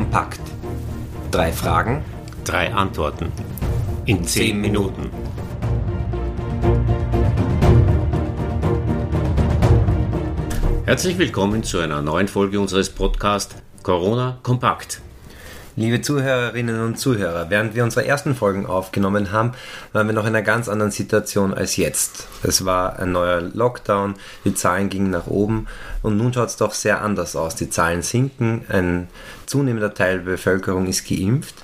kompakt. Drei Fragen, drei Antworten in zehn Minuten. Herzlich willkommen zu einer neuen Folge unseres Podcasts Corona Kompakt. Liebe Zuhörerinnen und Zuhörer, während wir unsere ersten Folgen aufgenommen haben, waren wir noch in einer ganz anderen Situation als jetzt. Es war ein neuer Lockdown, die Zahlen gingen nach oben und nun schaut es doch sehr anders aus. Die Zahlen sinken, ein zunehmender Teil der Bevölkerung ist geimpft,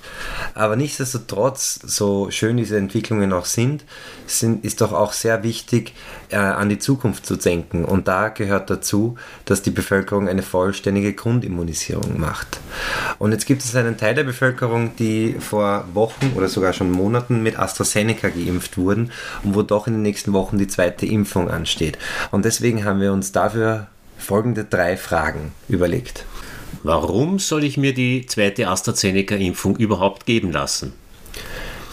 aber nichtsdestotrotz, so schön diese Entwicklungen auch sind, sind ist doch auch sehr wichtig, äh, an die Zukunft zu denken und da gehört dazu, dass die Bevölkerung eine vollständige Grundimmunisierung macht. Und jetzt gibt es einen Teil der Bevölkerung, die vor Wochen oder sogar schon Monaten mit AstraZeneca geimpft wurden und wo doch in den nächsten Wochen die zweite Impfung ansteht. Und deswegen haben wir uns dafür folgende drei Fragen überlegt. Warum soll ich mir die zweite AstraZeneca-Impfung überhaupt geben lassen?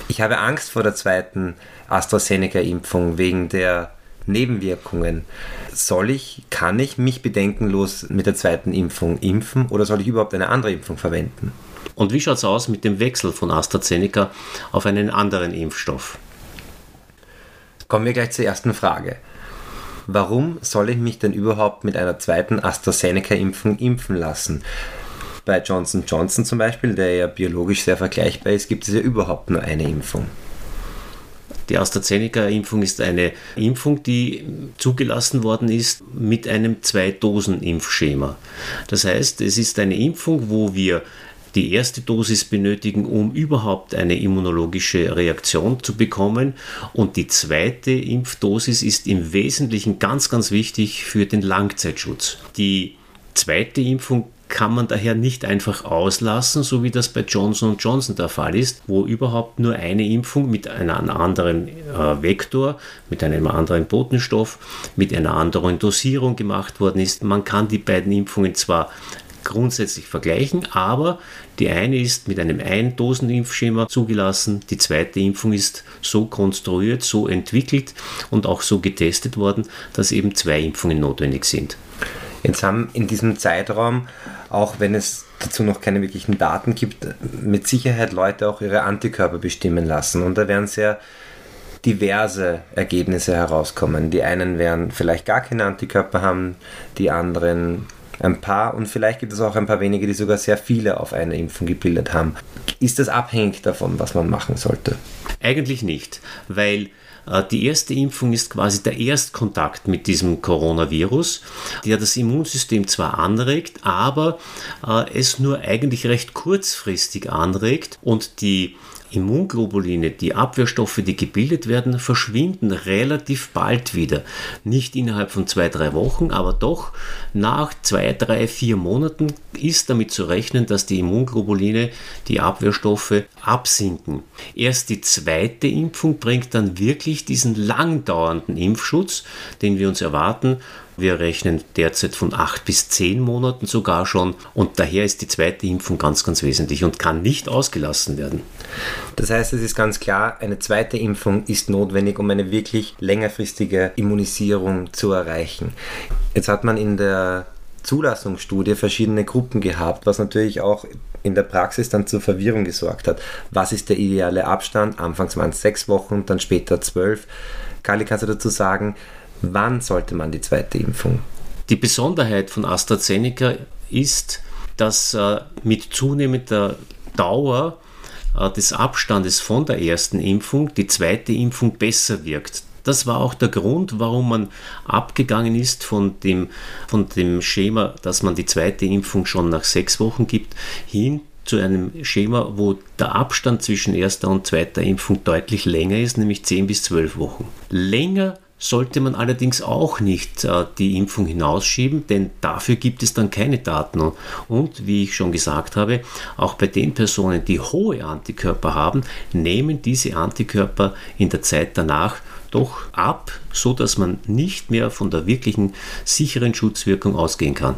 Ich habe Angst vor der zweiten AstraZeneca-Impfung wegen der Nebenwirkungen. Soll ich, kann ich mich bedenkenlos mit der zweiten Impfung impfen oder soll ich überhaupt eine andere Impfung verwenden? Und wie schaut es aus mit dem Wechsel von AstraZeneca auf einen anderen Impfstoff? Kommen wir gleich zur ersten Frage. Warum soll ich mich denn überhaupt mit einer zweiten AstraZeneca-Impfung impfen lassen? Bei Johnson Johnson zum Beispiel, der ja biologisch sehr vergleichbar ist, gibt es ja überhaupt nur eine Impfung. Die AstraZeneca-Impfung ist eine Impfung, die zugelassen worden ist mit einem Zwei-Dosen-Impfschema. Das heißt, es ist eine Impfung, wo wir die erste Dosis benötigen, um überhaupt eine immunologische Reaktion zu bekommen. Und die zweite Impfdosis ist im Wesentlichen ganz, ganz wichtig für den Langzeitschutz. Die zweite Impfung kann man daher nicht einfach auslassen, so wie das bei Johnson Johnson der Fall ist, wo überhaupt nur eine Impfung mit einem anderen äh, Vektor, mit einem anderen Botenstoff, mit einer anderen Dosierung gemacht worden ist. Man kann die beiden Impfungen zwar grundsätzlich vergleichen, aber die eine ist mit einem Eindosenimpfschema zugelassen, die zweite Impfung ist so konstruiert, so entwickelt und auch so getestet worden, dass eben zwei Impfungen notwendig sind. Jetzt haben in diesem Zeitraum, auch wenn es dazu noch keine wirklichen Daten gibt, mit Sicherheit Leute auch ihre Antikörper bestimmen lassen. Und da werden sehr diverse Ergebnisse herauskommen. Die einen werden vielleicht gar keine Antikörper haben, die anderen ein paar und vielleicht gibt es auch ein paar wenige, die sogar sehr viele auf eine Impfung gebildet haben. Ist das abhängig davon, was man machen sollte? Eigentlich nicht, weil äh, die erste Impfung ist quasi der Erstkontakt mit diesem Coronavirus, der das Immunsystem zwar anregt, aber äh, es nur eigentlich recht kurzfristig anregt und die Immunglobuline, die Abwehrstoffe, die gebildet werden, verschwinden relativ bald wieder. Nicht innerhalb von zwei, drei Wochen, aber doch nach zwei, drei, vier Monaten ist damit zu rechnen, dass die Immunglobuline, die Abwehrstoffe absinken. Erst die zweite Impfung bringt dann wirklich diesen langdauernden Impfschutz, den wir uns erwarten wir rechnen derzeit von acht bis zehn Monaten sogar schon und daher ist die zweite Impfung ganz, ganz wesentlich und kann nicht ausgelassen werden. Das heißt, es ist ganz klar, eine zweite Impfung ist notwendig, um eine wirklich längerfristige Immunisierung zu erreichen. Jetzt hat man in der Zulassungsstudie verschiedene Gruppen gehabt, was natürlich auch in der Praxis dann zur Verwirrung gesorgt hat. Was ist der ideale Abstand? Anfangs waren es sechs Wochen, dann später zwölf. Kali, kannst du dazu sagen, Wann sollte man die zweite Impfung? Die Besonderheit von AstraZeneca ist, dass äh, mit zunehmender Dauer äh, des Abstandes von der ersten Impfung die zweite Impfung besser wirkt. Das war auch der Grund, warum man abgegangen ist von dem, von dem Schema, dass man die zweite Impfung schon nach sechs Wochen gibt, hin zu einem Schema, wo der Abstand zwischen erster und zweiter Impfung deutlich länger ist, nämlich 10 bis 12 Wochen. Länger sollte man allerdings auch nicht äh, die Impfung hinausschieben, denn dafür gibt es dann keine Daten. Und wie ich schon gesagt habe, auch bei den Personen, die hohe Antikörper haben, nehmen diese Antikörper in der Zeit danach doch ab, so dass man nicht mehr von der wirklichen sicheren Schutzwirkung ausgehen kann.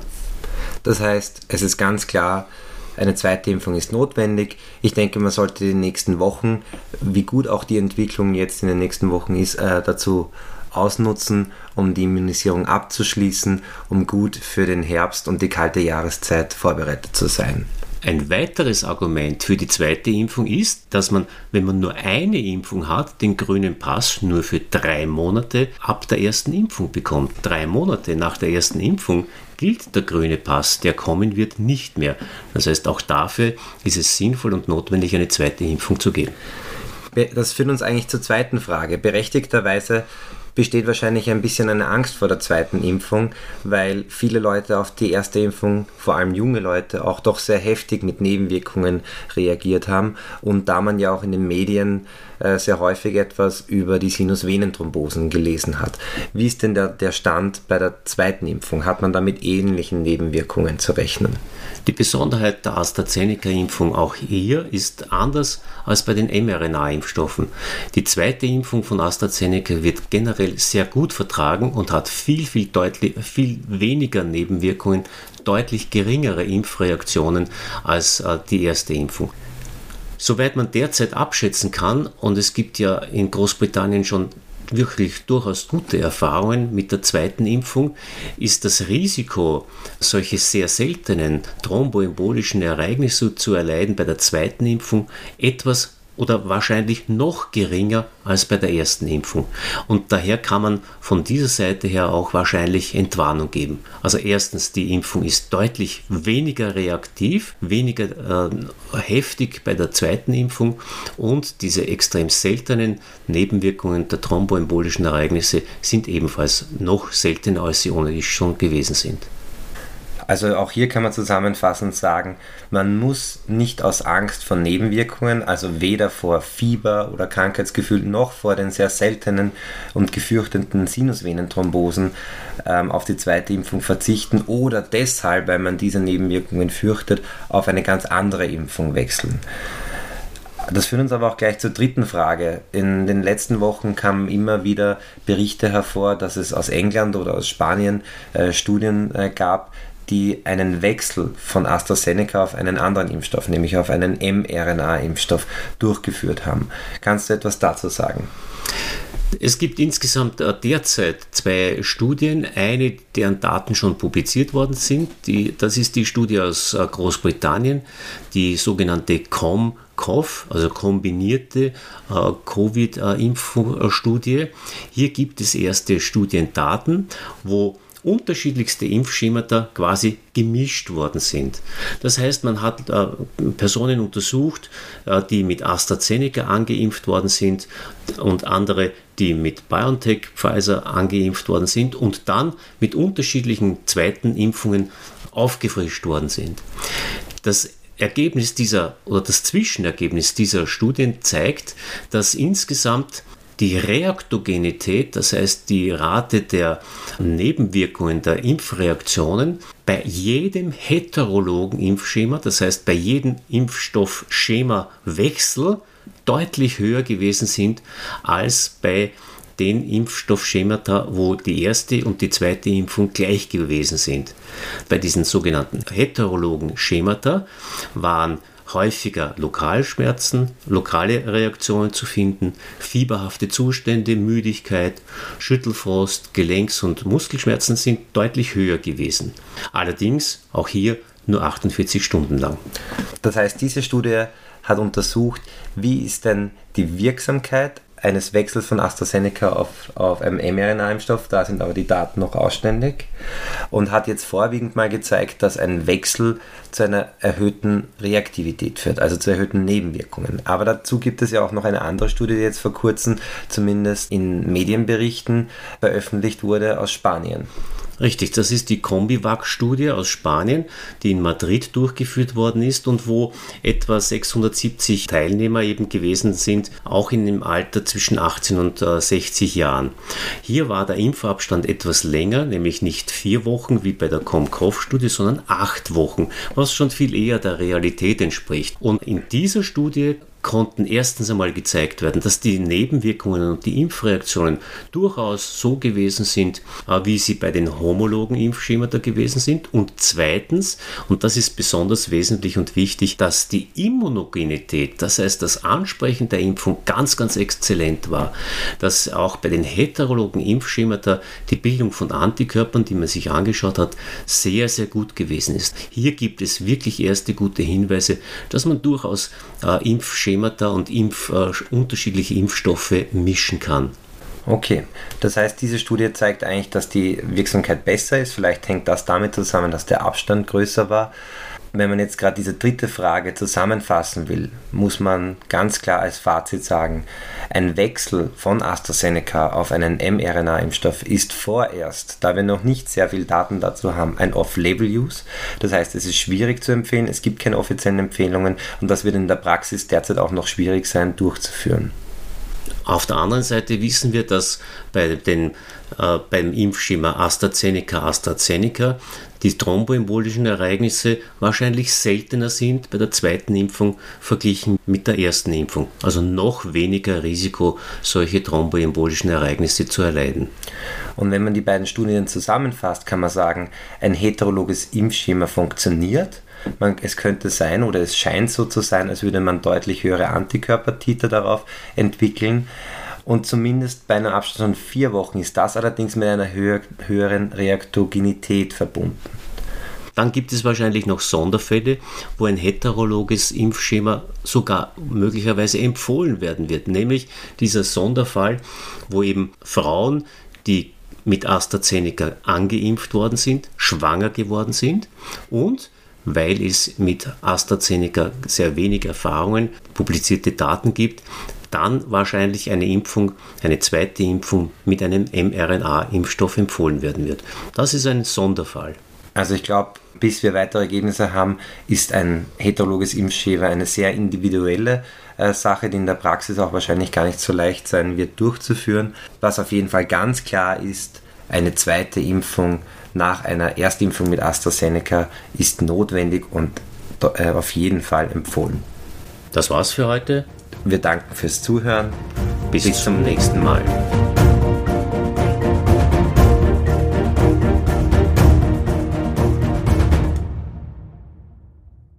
Das heißt, es ist ganz klar, eine zweite Impfung ist notwendig. Ich denke, man sollte die nächsten Wochen, wie gut auch die Entwicklung jetzt in den nächsten Wochen ist, äh, dazu ausnutzen, um die Immunisierung abzuschließen, um gut für den Herbst und die kalte Jahreszeit vorbereitet zu sein. Ein weiteres Argument für die zweite Impfung ist, dass man, wenn man nur eine Impfung hat, den grünen Pass nur für drei Monate ab der ersten Impfung bekommt. Drei Monate nach der ersten Impfung gilt der grüne Pass, der kommen wird, nicht mehr. Das heißt, auch dafür ist es sinnvoll und notwendig, eine zweite Impfung zu geben. Das führt uns eigentlich zur zweiten Frage. Berechtigterweise besteht wahrscheinlich ein bisschen eine Angst vor der zweiten Impfung, weil viele Leute auf die erste Impfung, vor allem junge Leute, auch doch sehr heftig mit Nebenwirkungen reagiert haben. Und da man ja auch in den Medien sehr häufig etwas über die Sinusvenenthrombosen gelesen hat. Wie ist denn der, der Stand bei der zweiten Impfung? Hat man da mit ähnlichen Nebenwirkungen zu rechnen? Die Besonderheit der AstraZeneca-Impfung auch hier ist anders als bei den mRNA-Impfstoffen. Die zweite Impfung von AstraZeneca wird generell sehr gut vertragen und hat viel, viel, deutlich, viel weniger Nebenwirkungen, deutlich geringere Impfreaktionen als äh, die erste Impfung. Soweit man derzeit abschätzen kann, und es gibt ja in Großbritannien schon wirklich durchaus gute Erfahrungen mit der zweiten Impfung, ist das Risiko, solche sehr seltenen thromboembolischen Ereignisse zu erleiden bei der zweiten Impfung etwas oder wahrscheinlich noch geringer als bei der ersten Impfung. Und daher kann man von dieser Seite her auch wahrscheinlich Entwarnung geben. Also erstens, die Impfung ist deutlich weniger reaktiv, weniger äh, heftig bei der zweiten Impfung und diese extrem seltenen Nebenwirkungen der thromboembolischen Ereignisse sind ebenfalls noch seltener, als sie ohnehin schon gewesen sind. Also auch hier kann man zusammenfassend sagen, man muss nicht aus Angst vor Nebenwirkungen, also weder vor Fieber oder Krankheitsgefühl noch vor den sehr seltenen und gefürchteten Sinusvenenthrombosen ähm, auf die zweite Impfung verzichten oder deshalb, weil man diese Nebenwirkungen fürchtet, auf eine ganz andere Impfung wechseln. Das führt uns aber auch gleich zur dritten Frage. In den letzten Wochen kamen immer wieder Berichte hervor, dass es aus England oder aus Spanien äh, Studien äh, gab, die einen Wechsel von AstraZeneca auf einen anderen Impfstoff, nämlich auf einen mRNA-Impfstoff, durchgeführt haben. Kannst du etwas dazu sagen? Es gibt insgesamt äh, derzeit zwei Studien, eine, deren Daten schon publiziert worden sind. Die, das ist die Studie aus äh, Großbritannien, die sogenannte COM-COV, also kombinierte äh, Covid-Impfstudie. Hier gibt es erste Studiendaten, wo unterschiedlichste Impfschemata quasi gemischt worden sind. Das heißt, man hat äh, Personen untersucht, äh, die mit AstraZeneca angeimpft worden sind und andere, die mit BioNTech Pfizer angeimpft worden sind und dann mit unterschiedlichen zweiten Impfungen aufgefrischt worden sind. Das Ergebnis dieser oder das Zwischenergebnis dieser Studien zeigt, dass insgesamt die Reaktogenität, das heißt die Rate der Nebenwirkungen der Impfreaktionen, bei jedem heterologen Impfschema, das heißt bei jedem Impfstoffschema-Wechsel, deutlich höher gewesen sind als bei den Impfstoffschemata, wo die erste und die zweite Impfung gleich gewesen sind. Bei diesen sogenannten heterologen Schemata waren häufiger Lokalschmerzen, lokale Reaktionen zu finden, fieberhafte Zustände, Müdigkeit, Schüttelfrost, Gelenks- und Muskelschmerzen sind deutlich höher gewesen. Allerdings auch hier nur 48 Stunden lang. Das heißt, diese Studie hat untersucht, wie ist denn die Wirksamkeit eines Wechsels von AstraZeneca auf, auf einem mRNA-Impfstoff, da sind aber die Daten noch ausständig, und hat jetzt vorwiegend mal gezeigt, dass ein Wechsel zu einer erhöhten Reaktivität führt, also zu erhöhten Nebenwirkungen. Aber dazu gibt es ja auch noch eine andere Studie, die jetzt vor kurzem zumindest in Medienberichten veröffentlicht wurde aus Spanien. Richtig, das ist die Combivac-Studie aus Spanien, die in Madrid durchgeführt worden ist und wo etwa 670 Teilnehmer eben gewesen sind, auch in dem Alter zwischen 18 und 60 Jahren. Hier war der Impfabstand etwas länger, nämlich nicht vier Wochen wie bei der Comcov-Studie, sondern acht Wochen, was schon viel eher der Realität entspricht. Und in dieser Studie konnten erstens einmal gezeigt werden, dass die Nebenwirkungen und die Impfreaktionen durchaus so gewesen sind, äh, wie sie bei den homologen Impfschemata gewesen sind. Und zweitens, und das ist besonders wesentlich und wichtig, dass die Immunogenität, das heißt das Ansprechen der Impfung ganz, ganz exzellent war. Dass auch bei den heterologen Impfschemata die Bildung von Antikörpern, die man sich angeschaut hat, sehr, sehr gut gewesen ist. Hier gibt es wirklich erste gute Hinweise, dass man durchaus äh, Impfschemata Schemata und Impf, äh, unterschiedliche Impfstoffe mischen kann. Okay, das heißt, diese Studie zeigt eigentlich, dass die Wirksamkeit besser ist. Vielleicht hängt das damit zusammen, dass der Abstand größer war. Wenn man jetzt gerade diese dritte Frage zusammenfassen will, muss man ganz klar als Fazit sagen, ein Wechsel von AstraZeneca auf einen mRNA-Impfstoff ist vorerst, da wir noch nicht sehr viel Daten dazu haben, ein Off-Label-Use. Das heißt, es ist schwierig zu empfehlen, es gibt keine offiziellen Empfehlungen und das wird in der Praxis derzeit auch noch schwierig sein durchzuführen. Auf der anderen Seite wissen wir, dass bei den, äh, beim Impfschema AstraZeneca AstraZeneca die thromboembolischen Ereignisse wahrscheinlich seltener sind bei der zweiten Impfung verglichen mit der ersten Impfung. Also noch weniger Risiko, solche thromboembolischen Ereignisse zu erleiden. Und wenn man die beiden Studien zusammenfasst, kann man sagen, ein heterologes Impfschema funktioniert. Man, es könnte sein oder es scheint so zu sein, als würde man deutlich höhere Antikörpertiter darauf entwickeln. Und zumindest bei einer Abstand von vier Wochen ist das allerdings mit einer höher, höheren Reaktogenität verbunden. Dann gibt es wahrscheinlich noch Sonderfälle, wo ein heterologes Impfschema sogar möglicherweise empfohlen werden wird. Nämlich dieser Sonderfall, wo eben Frauen, die mit AstraZeneca angeimpft worden sind, schwanger geworden sind und weil es mit AstraZeneca sehr wenig Erfahrungen, publizierte Daten gibt, dann wahrscheinlich eine Impfung, eine zweite Impfung mit einem mRNA-Impfstoff empfohlen werden wird. Das ist ein Sonderfall. Also ich glaube, bis wir weitere Ergebnisse haben, ist ein heterologes Impfschema eine sehr individuelle äh, Sache, die in der Praxis auch wahrscheinlich gar nicht so leicht sein wird durchzuführen. Was auf jeden Fall ganz klar ist, eine zweite Impfung nach einer Erstimpfung mit AstraZeneca ist notwendig und äh, auf jeden Fall empfohlen. Das war's für heute. Wir danken fürs Zuhören. Bis, Bis zum nächsten Mal.